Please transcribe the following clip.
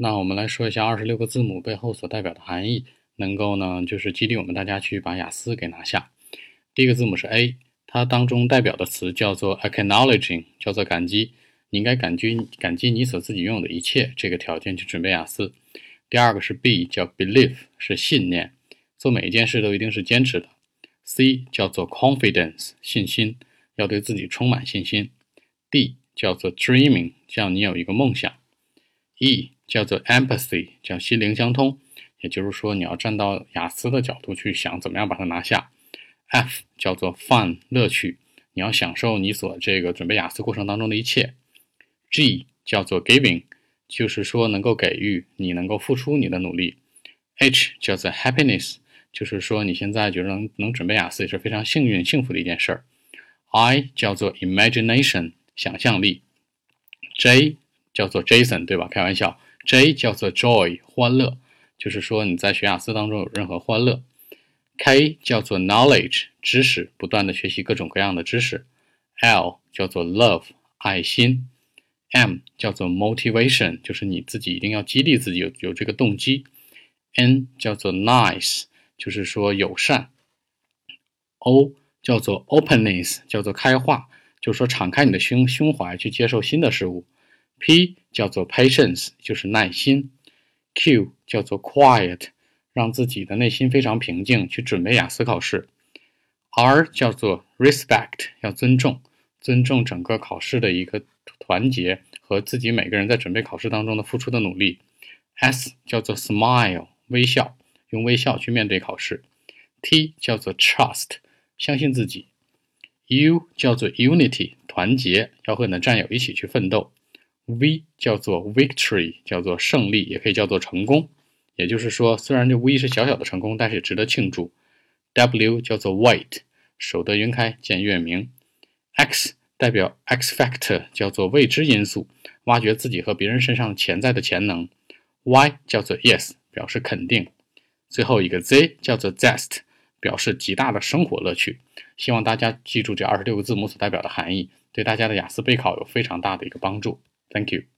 那我们来说一下二十六个字母背后所代表的含义，能够呢就是激励我们大家去把雅思给拿下。第一个字母是 A，它当中代表的词叫做 acknowledging，叫做感激，你应该感激感激你所自己拥有的一切这个条件去准备雅思。第二个是 B，叫 belief，是信念，做每一件事都一定是坚持的。C 叫做 confidence，信心，要对自己充满信心。D 叫做 dreaming，叫你有一个梦想。E 叫做 empathy，叫心灵相通，也就是说你要站到雅思的角度去想怎么样把它拿下。F 叫做 fun，乐趣，你要享受你所这个准备雅思过程当中的一切。G 叫做 giving，就是说能够给予，你能够付出你的努力。H 叫做 happiness，就是说你现在觉得能能准备雅思也是非常幸运幸福的一件事儿。I 叫做 imagination，想象力。J 叫做 Jason，对吧？开玩笑。J 叫做 Joy，欢乐，就是说你在学雅思当中有任何欢乐。K 叫做 Knowledge，知识，不断的学习各种各样的知识。L 叫做 Love，爱心。M 叫做 Motivation，就是你自己一定要激励自己有有这个动机。N 叫做 Nice，就是说友善。O 叫做 Openness，叫做开化，就是说敞开你的胸胸怀去接受新的事物。P 叫做 patience，就是耐心。Q 叫做 quiet，让自己的内心非常平静，去准备雅思考试。R 叫做 respect，要尊重，尊重整个考试的一个团结和自己每个人在准备考试当中的付出的努力。S 叫做 smile，微笑，用微笑去面对考试。T 叫做 trust，相信自己。U 叫做 unity，团结，要和你的战友一起去奋斗。V 叫做 victory，叫做胜利，也可以叫做成功。也就是说，虽然这 V 是小小的成功，但是也值得庆祝。W 叫做 wait，守得云开见月明。X 代表 X factor，叫做未知因素，挖掘自己和别人身上潜在的潜能。Y 叫做 yes，表示肯定。最后一个 Z 叫做 zest，表示极大的生活乐趣。希望大家记住这二十六个字母所代表的含义，对大家的雅思备考有非常大的一个帮助。Thank you.